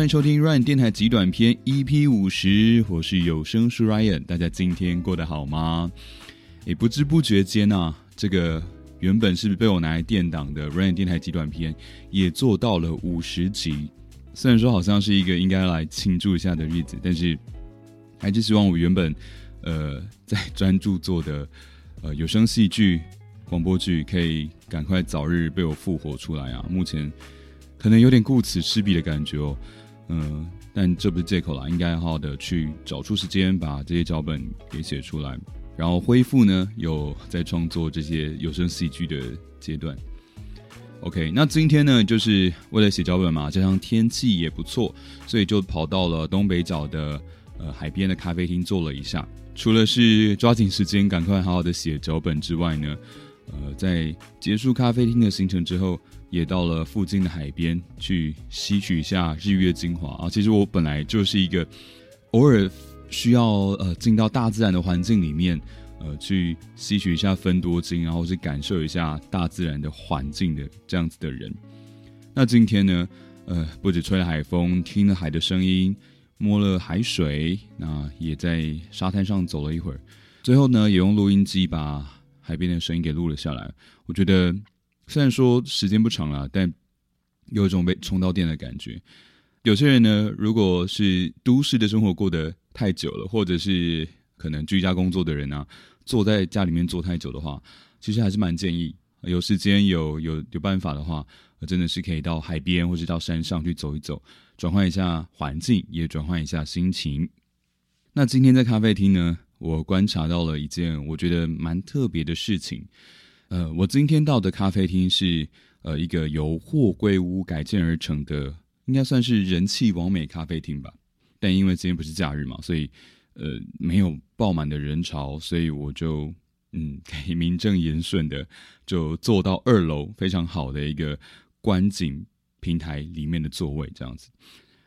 欢迎收听 Ryan 电台极短篇 EP 五十，我是有声书 Ryan，大家今天过得好吗？也，不知不觉间啊，这个原本是被我拿来垫档的 Ryan 电台极短篇，也做到了五十集。虽然说好像是一个应该来庆祝一下的日子，但是还是希望我原本呃在专注做的呃有声戏剧、广播剧，可以赶快早日被我复活出来啊！目前可能有点顾此失彼的感觉哦。嗯，但这不是借口啦，应该好好的去找出时间把这些脚本给写出来，然后恢复呢有在创作这些有声戏剧的阶段。OK，那今天呢就是为了写脚本嘛，加上天气也不错，所以就跑到了东北角的呃海边的咖啡厅坐了一下。除了是抓紧时间赶快好好的写脚本之外呢，呃，在结束咖啡厅的行程之后。也到了附近的海边去吸取一下日月精华啊！其实我本来就是一个偶尔需要呃进到大自然的环境里面，呃去吸取一下分多精，然后是感受一下大自然的环境的这样子的人。那今天呢，呃，不止吹了海风，听了海的声音，摸了海水，那也在沙滩上走了一会儿，最后呢，也用录音机把海边的声音给录了下来。我觉得。虽然说时间不长了，但有一种被充到电的感觉。有些人呢，如果是都市的生活过得太久了，或者是可能居家工作的人啊，坐在家里面坐太久的话，其实还是蛮建议有时间有有有办法的话，真的是可以到海边或者到山上去走一走，转换一下环境，也转换一下心情。那今天在咖啡厅呢，我观察到了一件我觉得蛮特别的事情。呃，我今天到的咖啡厅是呃一个由货柜屋改建而成的，应该算是人气完美咖啡厅吧。但因为今天不是假日嘛，所以呃没有爆满的人潮，所以我就嗯可以名正言顺的就坐到二楼非常好的一个观景平台里面的座位这样子。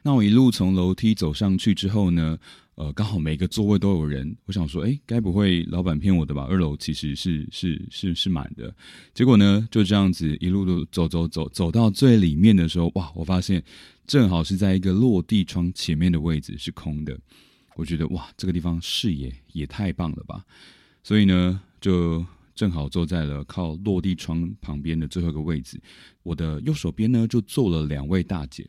那我一路从楼梯走上去之后呢？呃，刚好每个座位都有人，我想说，哎，该不会老板骗我的吧？二楼其实是是是是满的。结果呢，就这样子一路路走走走走到最里面的时候，哇，我发现正好是在一个落地窗前面的位置是空的。我觉得哇，这个地方视野也太棒了吧！所以呢，就正好坐在了靠落地窗旁边的最后一个位置。我的右手边呢，就坐了两位大姐。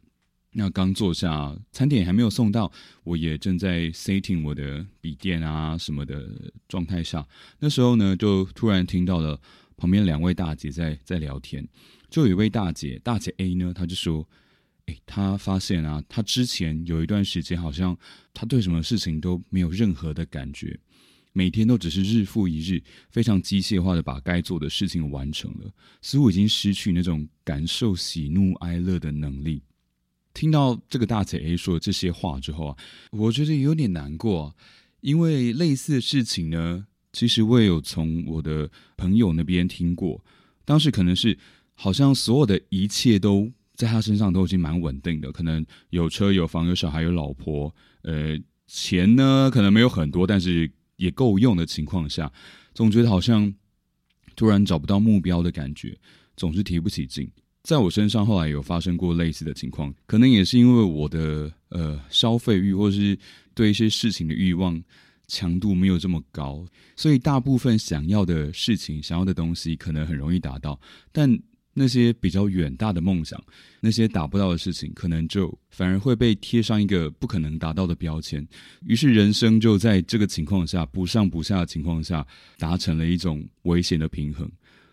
那刚坐下，餐点还没有送到，我也正在 setting 我的笔电啊什么的状态下。那时候呢，就突然听到了旁边两位大姐在在聊天。就有一位大姐，大姐 A 呢，她就说：“诶，她发现啊，她之前有一段时间，好像她对什么事情都没有任何的感觉，每天都只是日复一日，非常机械化的把该做的事情完成了，似乎已经失去那种感受喜怒哀乐的能力。”听到这个大姐 A 说这些话之后啊，我觉得有点难过，因为类似的事情呢，其实我也有从我的朋友那边听过。当时可能是好像所有的一切都在他身上都已经蛮稳定的，可能有车有房有小孩有老婆，呃，钱呢可能没有很多，但是也够用的情况下，总觉得好像突然找不到目标的感觉，总是提不起劲。在我身上后来有发生过类似的情况，可能也是因为我的呃消费欲或是对一些事情的欲望强度没有这么高，所以大部分想要的事情、想要的东西可能很容易达到，但那些比较远大的梦想、那些达不到的事情，可能就反而会被贴上一个不可能达到的标签。于是人生就在这个情况下不上不下的情况下，达成了一种危险的平衡，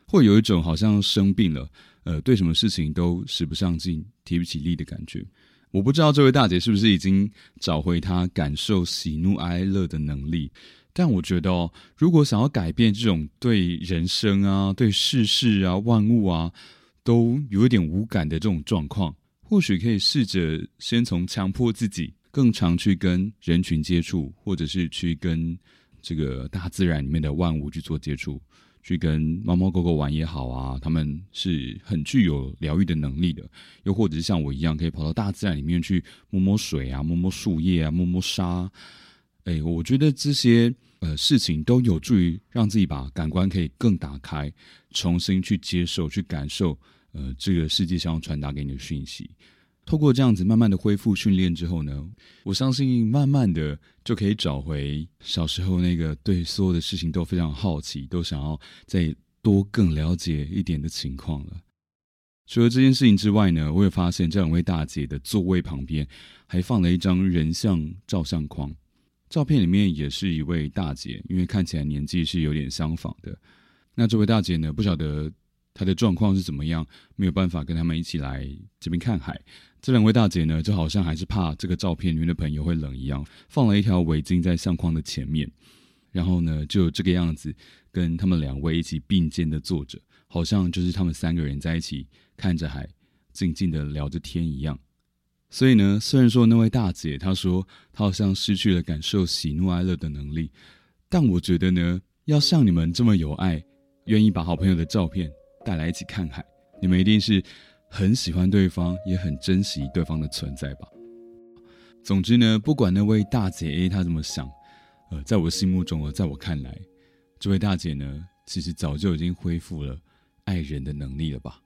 会有一种好像生病了。呃，对什么事情都使不上劲、提不起力的感觉。我不知道这位大姐是不是已经找回她感受喜怒哀乐的能力，但我觉得哦，如果想要改变这种对人生啊、对世事啊、万物啊都有一点无感的这种状况，或许可以试着先从强迫自己更常去跟人群接触，或者是去跟这个大自然里面的万物去做接触。去跟猫猫狗狗玩也好啊，他们是很具有疗愈的能力的。又或者是像我一样，可以跑到大自然里面去摸摸水啊，摸摸树叶啊，摸摸沙。哎，我觉得这些呃事情都有助于让自己把感官可以更打开，重新去接受、去感受呃这个世界上传达给你的讯息。透过这样子慢慢的恢复训练之后呢，我相信慢慢的就可以找回小时候那个对所有的事情都非常好奇，都想要再多更了解一点的情况了。除了这件事情之外呢，我也发现这两位大姐的座位旁边还放了一张人像照相框，照片里面也是一位大姐，因为看起来年纪是有点相仿的。那这位大姐呢，不晓得他的状况是怎么样，没有办法跟他们一起来这边看海。这两位大姐呢，就好像还是怕这个照片里面的朋友会冷一样，放了一条围巾在相框的前面，然后呢，就这个样子跟他们两位一起并肩的坐着，好像就是他们三个人在一起看着海，静静的聊着天一样。所以呢，虽然说那位大姐她说她好像失去了感受喜怒哀乐的能力，但我觉得呢，要像你们这么有爱，愿意把好朋友的照片带来一起看海，你们一定是。很喜欢对方，也很珍惜对方的存在吧。总之呢，不管那位大姐 A 她怎么想，呃，在我心目中，在我看来，这位大姐呢，其实早就已经恢复了爱人的能力了吧。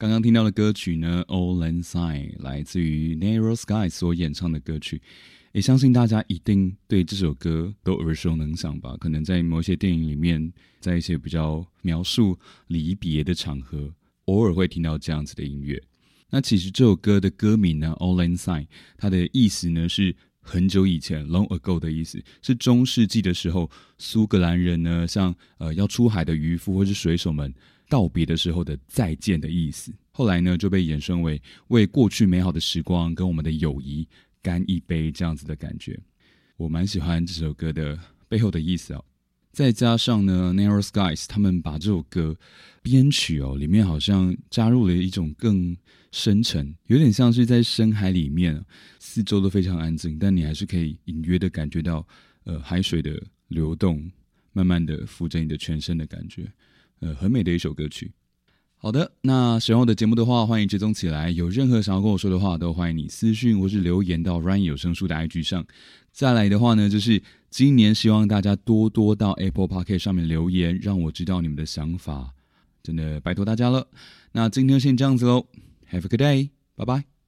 刚刚听到的歌曲呢，《All Land Sign》来自于 Narrow Sky 所演唱的歌曲，也相信大家一定对这首歌都耳熟能详吧？可能在某些电影里面，在一些比较描述离别的场合，偶尔会听到这样子的音乐。那其实这首歌的歌名呢，《All Land Sign》，它的意思呢是很久以前 （Long ago） 的意思，是中世纪的时候，苏格兰人呢，像呃要出海的渔夫或是水手们。道别的时候的再见的意思，后来呢就被衍生为为过去美好的时光跟我们的友谊干一杯这样子的感觉。我蛮喜欢这首歌的背后的意思哦。再加上呢，Narrow Skies 他们把这首歌编曲哦，里面好像加入了一种更深沉，有点像是在深海里面，四周都非常安静，但你还是可以隐约的感觉到呃海水的流动，慢慢的浮着你的全身的感觉。呃，很美的一首歌曲。好的，那喜欢我的节目的话，欢迎追踪起来。有任何想要跟我说的话，都欢迎你私讯或是留言到 Ryan 有声书的 IG 上。再来的话呢，就是今年希望大家多多到 Apple p o c k e t 上面留言，让我知道你们的想法。真的拜托大家了。那今天先这样子喽，Have a good day，拜拜。